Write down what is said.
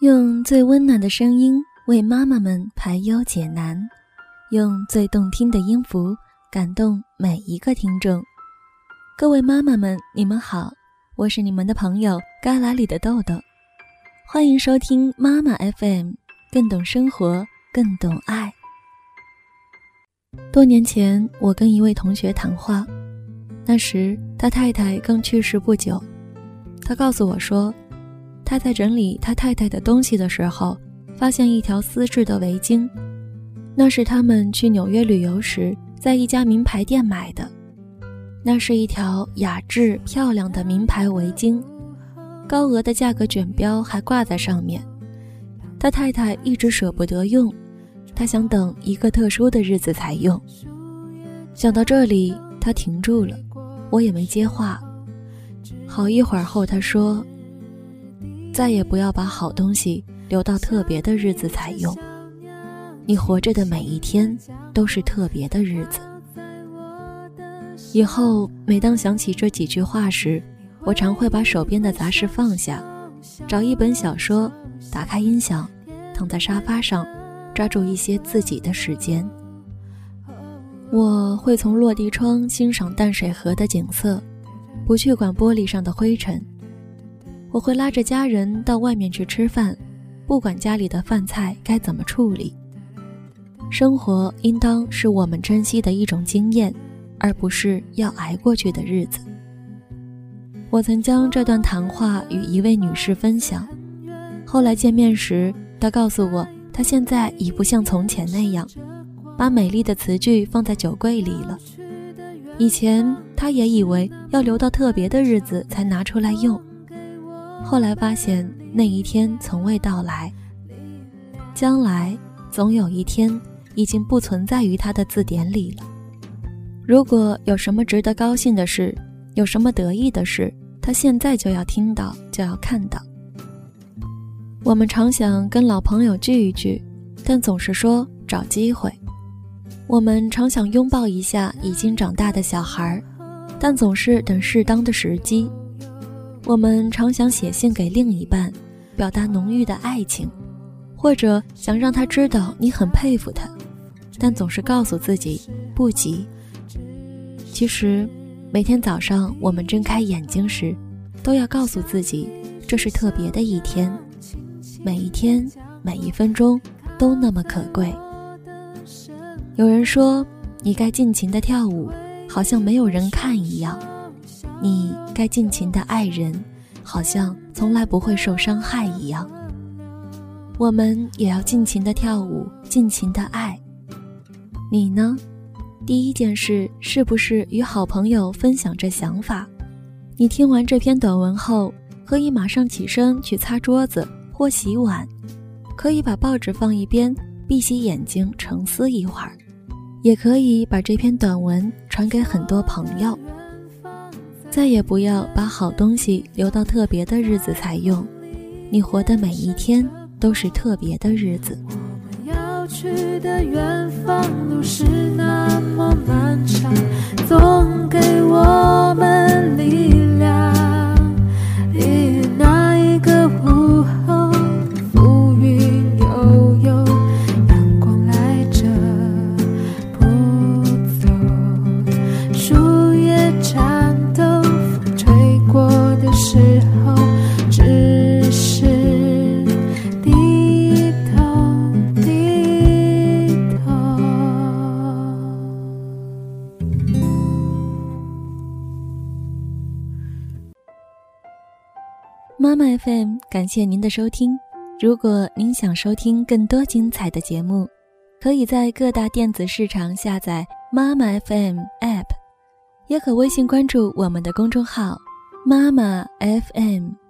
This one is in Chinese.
用最温暖的声音为妈妈们排忧解难，用最动听的音符感动每一个听众。各位妈妈们，你们好，我是你们的朋友旮旯里的豆豆，欢迎收听妈妈 FM，更懂生活，更懂爱。多年前，我跟一位同学谈话，那时他太太刚去世不久，他告诉我说。他在整理他太太的东西的时候，发现一条丝质的围巾，那是他们去纽约旅游时在一家名牌店买的。那是一条雅致漂亮的名牌围巾，高额的价格卷标还挂在上面。他太太一直舍不得用，他想等一个特殊的日子才用。想到这里，他停住了，我也没接话。好一会儿后，他说。再也不要把好东西留到特别的日子才用。你活着的每一天都是特别的日子。以后每当想起这几句话时，我常会把手边的杂事放下，找一本小说，打开音响，躺在沙发上，抓住一些自己的时间。我会从落地窗欣赏淡水河的景色，不去管玻璃上的灰尘。我会拉着家人到外面去吃饭，不管家里的饭菜该怎么处理。生活应当是我们珍惜的一种经验，而不是要挨过去的日子。我曾将这段谈话与一位女士分享，后来见面时，她告诉我，她现在已不像从前那样，把美丽的词句放在酒柜里了。以前，她也以为要留到特别的日子才拿出来用。后来发现那一天从未到来，将来总有一天已经不存在于他的字典里了。如果有什么值得高兴的事，有什么得意的事，他现在就要听到，就要看到。我们常想跟老朋友聚一聚，但总是说找机会；我们常想拥抱一下已经长大的小孩，但总是等适当的时机。我们常想写信给另一半，表达浓郁的爱情，或者想让他知道你很佩服他，但总是告诉自己不急。其实，每天早上我们睁开眼睛时，都要告诉自己这是特别的一天，每一天每一分钟都那么可贵。有人说，你该尽情的跳舞，好像没有人看一样。你该尽情的爱人，好像从来不会受伤害一样。我们也要尽情的跳舞，尽情的爱。你呢？第一件事是不是与好朋友分享这想法？你听完这篇短文后，可以马上起身去擦桌子或洗碗，可以把报纸放一边，闭起眼睛沉思一会儿，也可以把这篇短文传给很多朋友。再也不要把好东西留到特别的日子才用，你活的每一天都是特别的日子。我们要去的远方路是那么漫长，总给我们妈妈 FM，感谢您的收听。如果您想收听更多精彩的节目，可以在各大电子市场下载妈妈 FM App，也可微信关注我们的公众号“妈妈 FM”。